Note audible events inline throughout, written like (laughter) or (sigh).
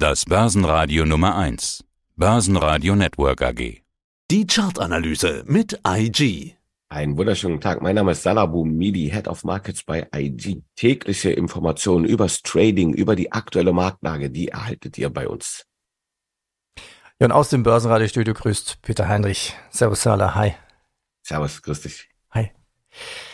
Das Börsenradio Nummer 1. Börsenradio Network AG. Die Chartanalyse mit IG. Einen wunderschönen Tag. Mein Name ist Salabu Midi, Head of Markets bei IG. Tägliche Informationen übers Trading, über die aktuelle Marktlage, die erhaltet ihr bei uns. Ja, und aus dem Börsenradiostudio grüßt Peter Heinrich. Servus, Sala. Hi. Servus, grüß dich. Hi.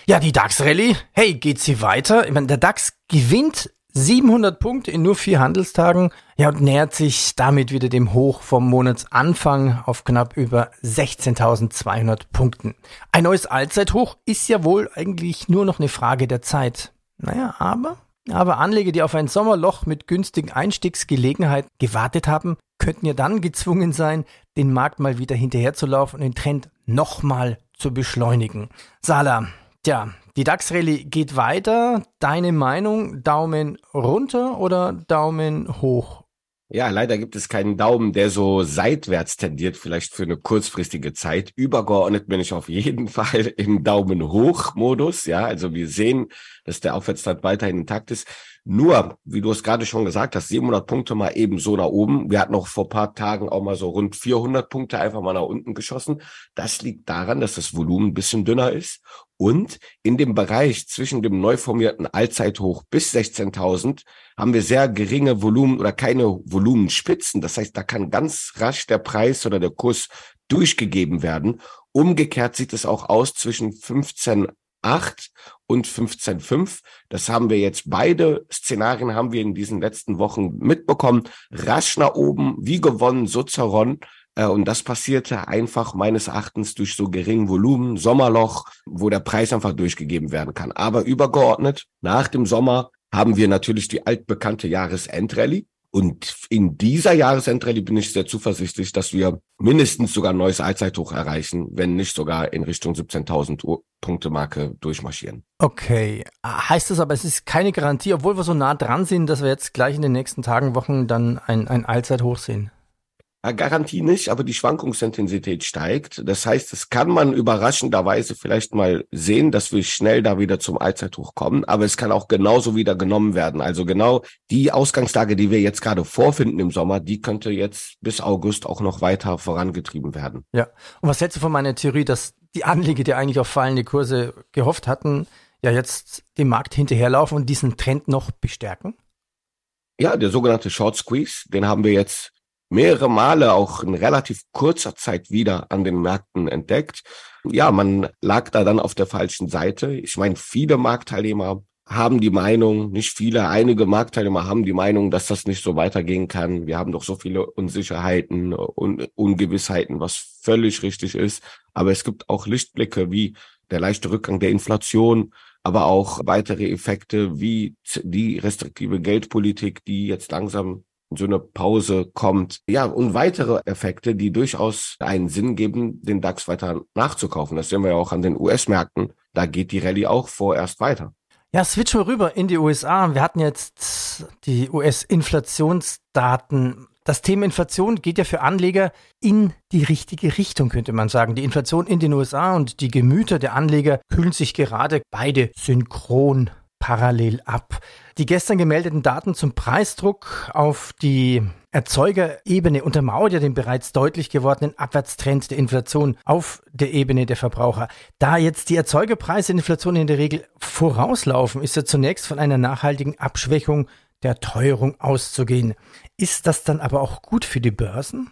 Ja, die DAX-Rallye. Hey, geht sie weiter? Ich meine, der DAX gewinnt 700 Punkte in nur vier Handelstagen. Ja, und nähert sich damit wieder dem Hoch vom Monatsanfang auf knapp über 16.200 Punkten. Ein neues Allzeithoch ist ja wohl eigentlich nur noch eine Frage der Zeit. Naja, aber, aber Anleger, die auf ein Sommerloch mit günstigen Einstiegsgelegenheit gewartet haben, könnten ja dann gezwungen sein, den Markt mal wieder hinterherzulaufen und den Trend nochmal zu beschleunigen. Sala, tja, die DAX-Rallye geht weiter. Deine Meinung, Daumen runter oder Daumen hoch? Ja, leider gibt es keinen Daumen, der so seitwärts tendiert, vielleicht für eine kurzfristige Zeit. Übergeordnet bin ich auf jeden (laughs) Fall im Daumen hoch Modus. Ja, also wir sehen, dass der Aufwärtstrend weiterhin intakt ist. Nur, wie du es gerade schon gesagt hast, 700 Punkte mal eben so nach oben. Wir hatten noch vor paar Tagen auch mal so rund 400 Punkte einfach mal nach unten geschossen. Das liegt daran, dass das Volumen ein bisschen dünner ist. Und in dem Bereich zwischen dem neu formierten Allzeithoch bis 16.000 haben wir sehr geringe Volumen oder keine Volumenspitzen. Das heißt, da kann ganz rasch der Preis oder der Kurs durchgegeben werden. Umgekehrt sieht es auch aus zwischen 15 8 und 15,5. Das haben wir jetzt beide Szenarien haben wir in diesen letzten Wochen mitbekommen. Rasch nach oben, wie gewonnen, so zerronnen. Äh, und das passierte einfach meines Erachtens durch so geringen Volumen, Sommerloch, wo der Preis einfach durchgegeben werden kann. Aber übergeordnet, nach dem Sommer haben wir natürlich die altbekannte Jahresendrallye. Und in dieser Jahresendrallye bin ich sehr zuversichtlich, dass wir mindestens sogar ein neues Allzeithoch erreichen, wenn nicht sogar in Richtung 17.000 Punkte Marke durchmarschieren. Okay, heißt das aber, es ist keine Garantie, obwohl wir so nah dran sind, dass wir jetzt gleich in den nächsten Tagen, Wochen dann ein, ein Allzeithoch sehen? Garantie nicht, aber die Schwankungsintensität steigt. Das heißt, es kann man überraschenderweise vielleicht mal sehen, dass wir schnell da wieder zum Allzeithoch kommen, aber es kann auch genauso wieder genommen werden. Also genau die Ausgangslage, die wir jetzt gerade vorfinden im Sommer, die könnte jetzt bis August auch noch weiter vorangetrieben werden. Ja. Und was hältst du von meiner Theorie, dass die Anleger, die eigentlich auf fallende Kurse gehofft hatten, ja jetzt dem Markt hinterherlaufen und diesen Trend noch bestärken? Ja, der sogenannte Short Squeeze, den haben wir jetzt mehrere Male auch in relativ kurzer Zeit wieder an den Märkten entdeckt. Ja, man lag da dann auf der falschen Seite. Ich meine, viele Marktteilnehmer haben die Meinung, nicht viele, einige Marktteilnehmer haben die Meinung, dass das nicht so weitergehen kann. Wir haben doch so viele Unsicherheiten und Ungewissheiten, was völlig richtig ist. Aber es gibt auch Lichtblicke wie der leichte Rückgang der Inflation, aber auch weitere Effekte wie die restriktive Geldpolitik, die jetzt langsam so eine Pause kommt. Ja, und weitere Effekte, die durchaus einen Sinn geben, den DAX weiter nachzukaufen. Das sehen wir ja auch an den US-Märkten. Da geht die Rallye auch vorerst weiter. Ja, switchen wir rüber in die USA. Wir hatten jetzt die US-Inflationsdaten. Das Thema Inflation geht ja für Anleger in die richtige Richtung, könnte man sagen. Die Inflation in den USA und die Gemüter der Anleger kühlen sich gerade beide synchron parallel ab. Die gestern gemeldeten Daten zum Preisdruck auf die Erzeugerebene untermauert ja den bereits deutlich gewordenen Abwärtstrend der Inflation auf der Ebene der Verbraucher. Da jetzt die Erzeugerpreise der Inflation in der Regel vorauslaufen, ist ja zunächst von einer nachhaltigen Abschwächung der Teuerung auszugehen. Ist das dann aber auch gut für die Börsen?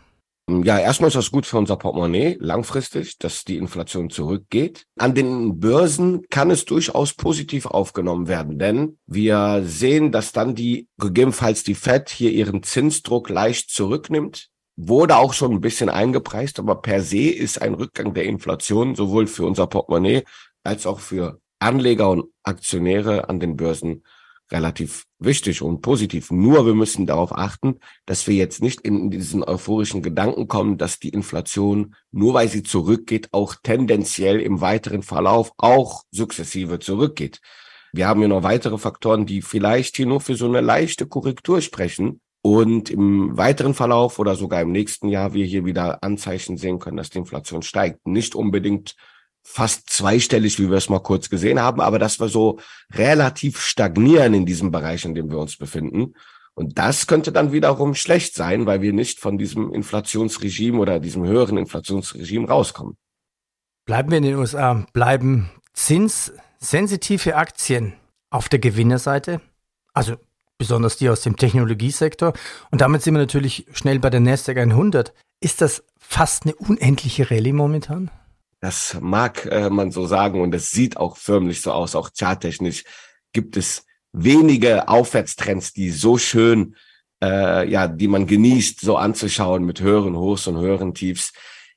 Ja, erstmal ist das gut für unser Portemonnaie langfristig, dass die Inflation zurückgeht. An den Börsen kann es durchaus positiv aufgenommen werden, denn wir sehen, dass dann die, gegebenenfalls die Fed hier ihren Zinsdruck leicht zurücknimmt. Wurde auch schon ein bisschen eingepreist, aber per se ist ein Rückgang der Inflation sowohl für unser Portemonnaie als auch für Anleger und Aktionäre an den Börsen relativ wichtig und positiv. Nur wir müssen darauf achten, dass wir jetzt nicht in diesen euphorischen Gedanken kommen, dass die Inflation, nur weil sie zurückgeht, auch tendenziell im weiteren Verlauf auch sukzessive zurückgeht. Wir haben ja noch weitere Faktoren, die vielleicht hier nur für so eine leichte Korrektur sprechen. Und im weiteren Verlauf oder sogar im nächsten Jahr wir hier wieder Anzeichen sehen können, dass die Inflation steigt. Nicht unbedingt fast zweistellig, wie wir es mal kurz gesehen haben, aber dass wir so relativ stagnieren in diesem Bereich, in dem wir uns befinden. Und das könnte dann wiederum schlecht sein, weil wir nicht von diesem Inflationsregime oder diesem höheren Inflationsregime rauskommen. Bleiben wir in den USA, bleiben zinssensitive Aktien auf der Gewinnerseite, also besonders die aus dem Technologiesektor. Und damit sind wir natürlich schnell bei der Nasdaq 100. Ist das fast eine unendliche Rallye momentan? Das mag äh, man so sagen und es sieht auch förmlich so aus. Auch charttechnisch gibt es wenige Aufwärtstrends, die so schön, äh, ja, die man genießt, so anzuschauen mit höheren Hochs und höheren Tiefs.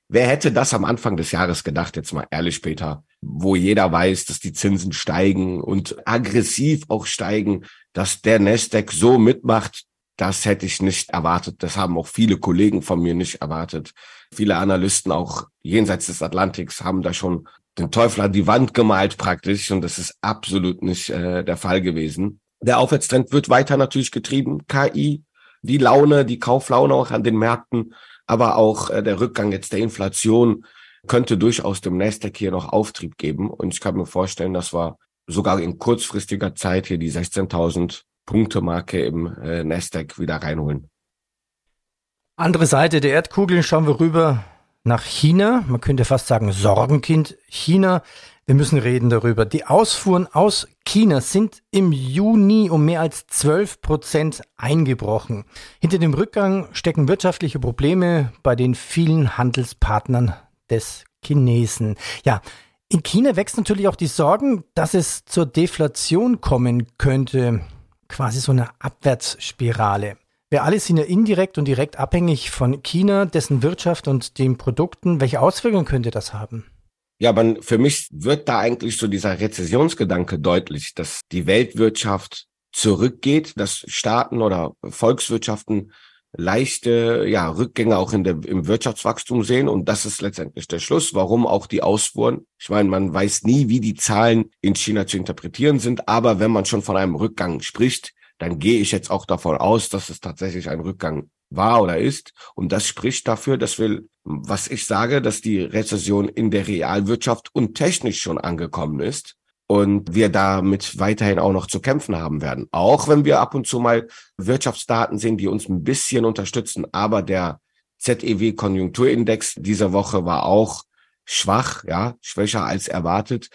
Wer hätte das am Anfang des Jahres gedacht, jetzt mal ehrlich später, wo jeder weiß, dass die Zinsen steigen und aggressiv auch steigen, dass der Nasdaq so mitmacht, das hätte ich nicht erwartet. Das haben auch viele Kollegen von mir nicht erwartet. Viele Analysten auch jenseits des Atlantiks haben da schon den Teufel an die Wand gemalt praktisch und das ist absolut nicht äh, der Fall gewesen. Der Aufwärtstrend wird weiter natürlich getrieben. KI, die Laune, die Kauflaune auch an den Märkten, aber auch äh, der Rückgang jetzt der Inflation könnte durchaus dem Nasdaq hier noch Auftrieb geben. Und ich kann mir vorstellen, dass wir sogar in kurzfristiger Zeit hier die 16.000 Punkte Marke im äh, Nasdaq wieder reinholen. Andere Seite der Erdkugel schauen wir rüber nach China. Man könnte fast sagen Sorgenkind China. Wir müssen reden darüber. Die Ausfuhren aus China sind im Juni um mehr als 12 Prozent eingebrochen. Hinter dem Rückgang stecken wirtschaftliche Probleme bei den vielen Handelspartnern des Chinesen. Ja, in China wächst natürlich auch die Sorgen, dass es zur Deflation kommen könnte. Quasi so eine Abwärtsspirale. Wir alle sind ja indirekt und direkt abhängig von China, dessen Wirtschaft und den Produkten. Welche Auswirkungen könnte das haben? Ja, man, für mich wird da eigentlich so dieser Rezessionsgedanke deutlich, dass die Weltwirtschaft zurückgeht, dass Staaten oder Volkswirtschaften leichte ja, Rückgänge auch in der, im Wirtschaftswachstum sehen. Und das ist letztendlich der Schluss, warum auch die Ausfuhren. Ich meine, man weiß nie, wie die Zahlen in China zu interpretieren sind. Aber wenn man schon von einem Rückgang spricht, dann gehe ich jetzt auch davon aus, dass es tatsächlich ein Rückgang war oder ist. Und das spricht dafür, dass wir, was ich sage, dass die Rezession in der Realwirtschaft und technisch schon angekommen ist und wir damit weiterhin auch noch zu kämpfen haben werden. Auch wenn wir ab und zu mal Wirtschaftsdaten sehen, die uns ein bisschen unterstützen. Aber der ZEW-Konjunkturindex dieser Woche war auch schwach, ja, schwächer als erwartet.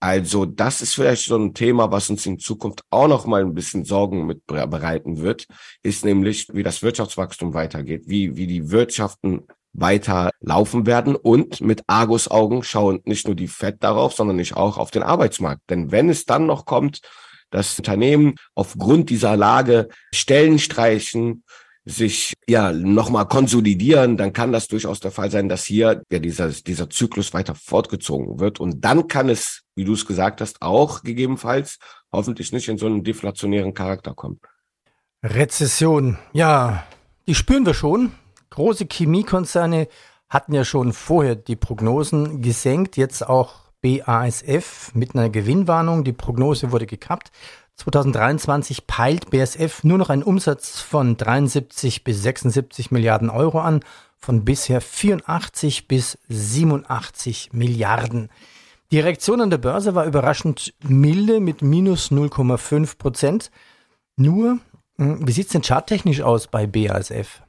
Also das ist vielleicht so ein Thema, was uns in Zukunft auch noch mal ein bisschen Sorgen mit bereiten wird, ist nämlich, wie das Wirtschaftswachstum weitergeht, wie, wie die Wirtschaften weiter laufen werden und mit Argusaugen schauen nicht nur die FED darauf, sondern nicht auch auf den Arbeitsmarkt. Denn wenn es dann noch kommt, dass Unternehmen aufgrund dieser Lage Stellen streichen, sich ja nochmal konsolidieren, dann kann das durchaus der Fall sein, dass hier ja dieser, dieser Zyklus weiter fortgezogen wird. Und dann kann es, wie du es gesagt hast, auch gegebenenfalls hoffentlich nicht in so einen deflationären Charakter kommen. Rezession, ja, die spüren wir schon. Große Chemiekonzerne hatten ja schon vorher die Prognosen gesenkt, jetzt auch BASF mit einer Gewinnwarnung. Die Prognose wurde gekappt. 2023 peilt BASF nur noch einen Umsatz von 73 bis 76 Milliarden Euro an, von bisher 84 bis 87 Milliarden. Die Reaktion an der Börse war überraschend milde mit minus 0,5 Prozent. Nur, hm, wie sieht es denn charttechnisch aus bei BASF?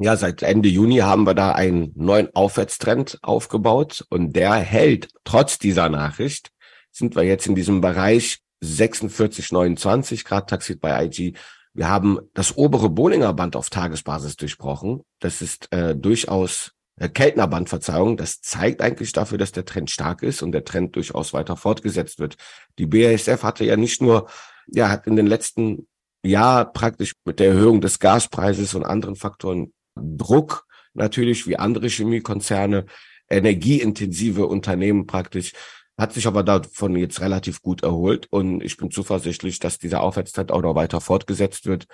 Ja, seit Ende Juni haben wir da einen neuen Aufwärtstrend aufgebaut und der hält trotz dieser Nachricht. Sind wir jetzt in diesem Bereich 46,29 Grad Taxit bei IG. Wir haben das obere Bollinger Band auf Tagesbasis durchbrochen. Das ist äh, durchaus äh, Keltner Band, Verzeihung. Das zeigt eigentlich dafür, dass der Trend stark ist und der Trend durchaus weiter fortgesetzt wird. Die BASF hatte ja nicht nur, ja, hat in den letzten Jahr praktisch mit der Erhöhung des Gaspreises und anderen Faktoren Druck natürlich wie andere Chemiekonzerne, energieintensive Unternehmen praktisch, hat sich aber davon jetzt relativ gut erholt und ich bin zuversichtlich, dass dieser Aufwärtstrend auch noch weiter fortgesetzt wird,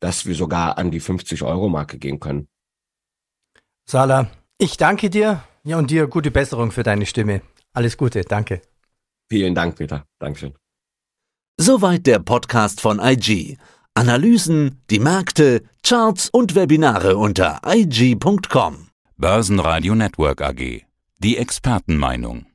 dass wir sogar an die 50 Euro Marke gehen können. Sala, ich danke dir. Ja, und dir gute Besserung für deine Stimme. Alles Gute, danke. Vielen Dank, Peter. Dankeschön. Soweit der Podcast von IG. Analysen, die Märkte, Charts und Webinare unter IG.com. Börsenradio Network AG. Die Expertenmeinung.